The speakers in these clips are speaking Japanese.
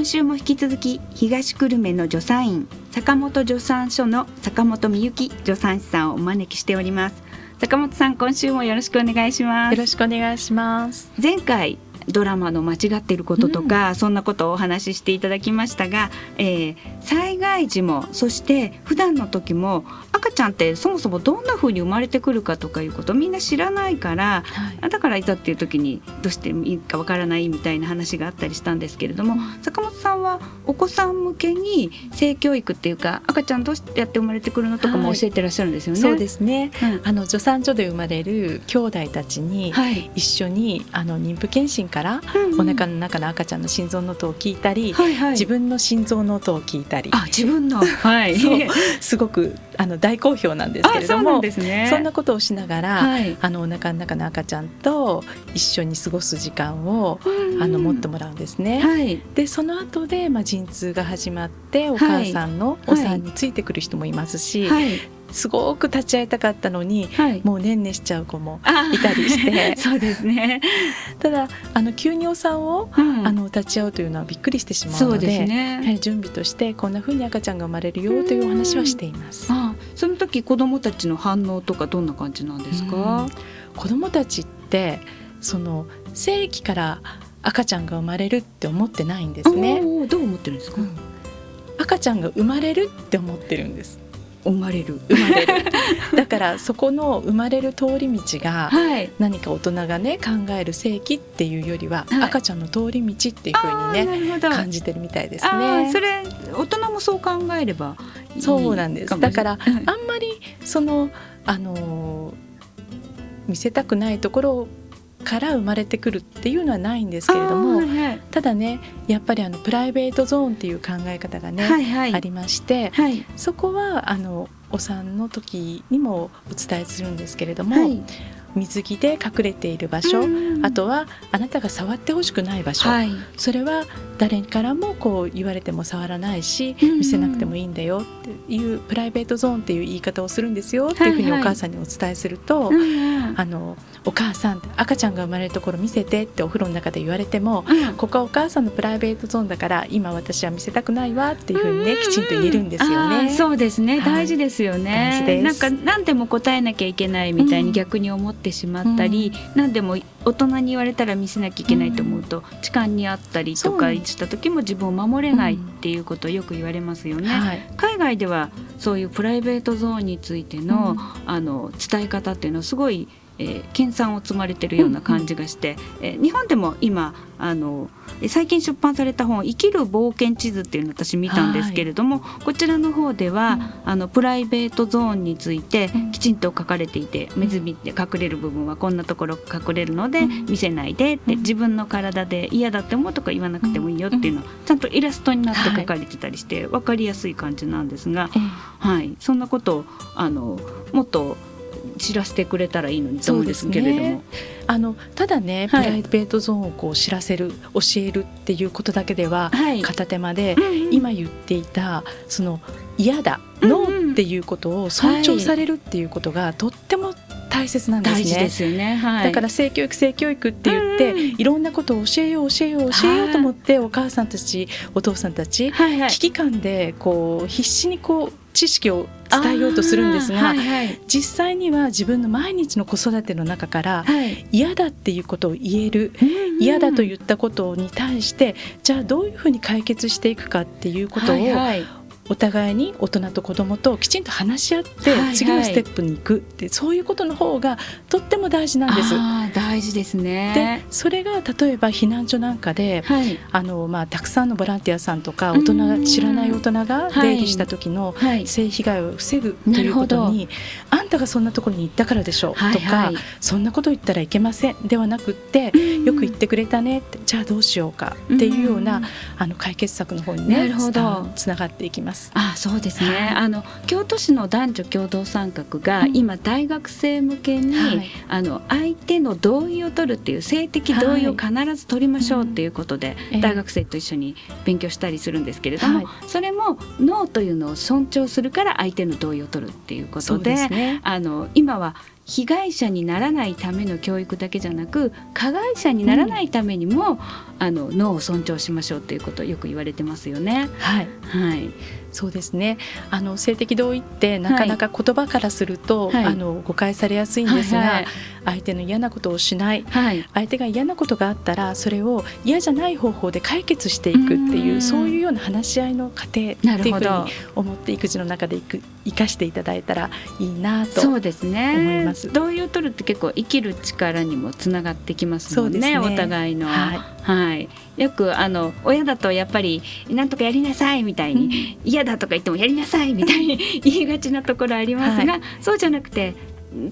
今週も引き続き東久留米の助産院坂本助産所の坂本美幸助産師さんをお招きしております。坂本さん今週もよろしくお願いします。よろしくお願いします。前回ドラマの間違っていることとか、うん、そんなことをお話ししていただきましたが、えー、災害時もそして普段の時も赤ちゃんってそもそもどんな風に生まれてくるかとかいうことみんな知らないから、はい、だからいざっていう時にどうしていいかわからないみたいな話があったりしたんですけれども、うん、坂本さんはお子さん向けに性教育っていうか赤ちゃんどうやって生まれてくるのとかも教えてらっしゃるんですよね。はい、そうですね、うん、あの助産所で生まれる兄弟たちに一緒に、あの妊婦検診からお腹の中の赤ちゃんの心臓の音を聞いたり、はいはい、自分の心臓の音を聞いたりあ自分の、はい、すごくあの大好評なんですけれども。そ、ね,、んなことをしながら、はい、あのお腹の中の赤ちゃんと一緒に過ごす時間を、あの持ってもらうんですね。はい、でその後でまあ陣痛が始まってお母さんのお産についてくる人もいますし、すごく立ち会いたかったのに、はい、もうねんねしちゃう子もいたりして。そうですね。ただあの急にお産を、うん、あの立ち会うというのはびっくりしてしまうのでで、ね、やはり準備としてこんなふうに赤ちゃんが生まれるよというお話はしています。あその時子どもたちの反応とかどんな感じなんですか、子どもたちってその正規から赤ちゃんが生まれるって思ってないんですね。どう思ってるんですか、うん、赤ちゃんが生まれるって思ってるんです。生まれる。生まれる。だからそこの生まれる通り道が何か大人がね考える正規っていうよりは赤ちゃんの通り道っていうふうにね感じてるみたいですね。それ大人もそう考えればそうなんです。だからあんまりそのあの見せたくないところから生まれてくるっていうのはないんですけれども、はい、ただねやっぱりあのプライベートゾーンっていう考え方がね、はいはい、ありまして、はい、そこはあのお産の時にもお伝えするんですけれども、水着で隠れている場所、あとはあなたが触ってほしくない場所、はい、それは誰からもこう言われても触らないし、見せなくてもいいんだよっていうプライベートゾーンっていう言い方をするんですよっていうふうにお母さんにお伝えすると、はいはい、あのお母さん赤ちゃんが生まれるところ見せてってお風呂の中で言われても、うん、ここはお母さんのプライベートゾーンだから今私は見せたくないわっていうふうにね、きちんと言えるんですよね。そうですね、大事ですよね。なんか何でも答えなきゃいけないみたいに逆に思ってしまったり、うん、何でも大人に言われたら見せなきゃいけないと思うと、痴漢にあったりとかした時も自分を守れないっていうことをよく言われますよね。はい、海外ではそういうプライベートゾーンについての,、あの伝え方っていうのはすごいえー、研鑽を積まれてるような感じがして、うん、えー、日本でも今あの最近出版された本「生きる冒険地図」っていうのを私見たんですけれども、こちらの方では、うん、あのプライベートゾーンについてきちんと書かれていて、水見て隠れる部分はこんなところ隠れるので見せないでって自分の体で嫌だって思うとか言わなくてもいいよっていうのちゃんとイラストになって書かれてたりして分かりやすい感じなんですが、はい、そんなことをあのもっと知らせてくれたらいいのにと思うんですけれども。ね、あのただね、プライベートゾーンをこう知らせる教えるっていうことだけでは片手間で、はい、今言っていたその嫌だ、ノーっていうことを尊重されるっていうことがとっても大切なんですね。すね。はい、だから性教育性教育って言って、いろんなことを教えよう教えよう教えようと思って、お母さんたちお父さんたち、はいはい、危機感でこう必死にこう知識を伝えようとするんですが、はいはい、実際には自分の毎日の子育ての中から、嫌だっていうことを言える、嫌だと言ったことに対してじゃあどういうふうに解決していくかっていうことを、はいはいお互いに大人と子供ときちんと話し合って次のステップに行くって、はいはい、そういうことの方がとっても大事なんです。大事ですね。でそれが例えば避難所なんかで、はい、あのまあ、たくさんのボランティアさんとか大人知らない大人が出入りした時の性被害を防ぐということに、あんたがそんなところに行ったからでしょう、はいはい、とかそんなこと言ったらいけませんではなくってよく言ってくれたねってじゃあどうしようかっていうようなあの解決策の方にねつながっていきます。。あそうですね、はい、あの京都市の男女共同参画が今大学生向けに、はい、あの相手の同意を取るっていう性的同意を必ず取りましょうっていうことで、はい、大学生と一緒に勉強したりするんですけれども、それもノーというのを尊重するから相手の同意を取るっていうことで、ね、あの今は被害者にならないための教育だけじゃなく加害者にならないためにも、うん、あの脳を尊重しましょうということをよく言われてますよね。はい、はい、そうですね。あの性的同意ってなかなか言葉からすると、はい、あの誤解されやすいんですが、はいはい、相手の嫌なことをしない、はい、相手が嫌なことがあったらそれを嫌じゃない方法で解決していくっていうそういうような話し合いの過程っていうふうに思って育児の中でいく生かしていただいたらいいなと思います。同意を取るって結構生きる力にもつながってきますもんね、ね、お互いの。はい、はい、よくあの親だとやっぱりなんとかやりなさいみたいに、うん、嫌だとか言ってもやりなさいみたいに言いがちなところありますが、はい、そうじゃなくて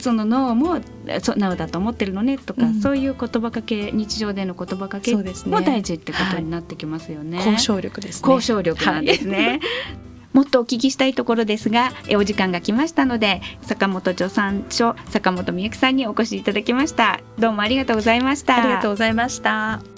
その脳もそなおだと思ってるのねとか、うん、そういう言葉かけ日常での言葉かけも大事ってことになってきますよね。はい、交渉力ですね。交渉力なんですね。はい。もっとお聞きしたいところですがえお時間が来ましたので坂本助産所坂本美由紀さんにお越しいただきました。どうもありがとうございました。ありがとうございました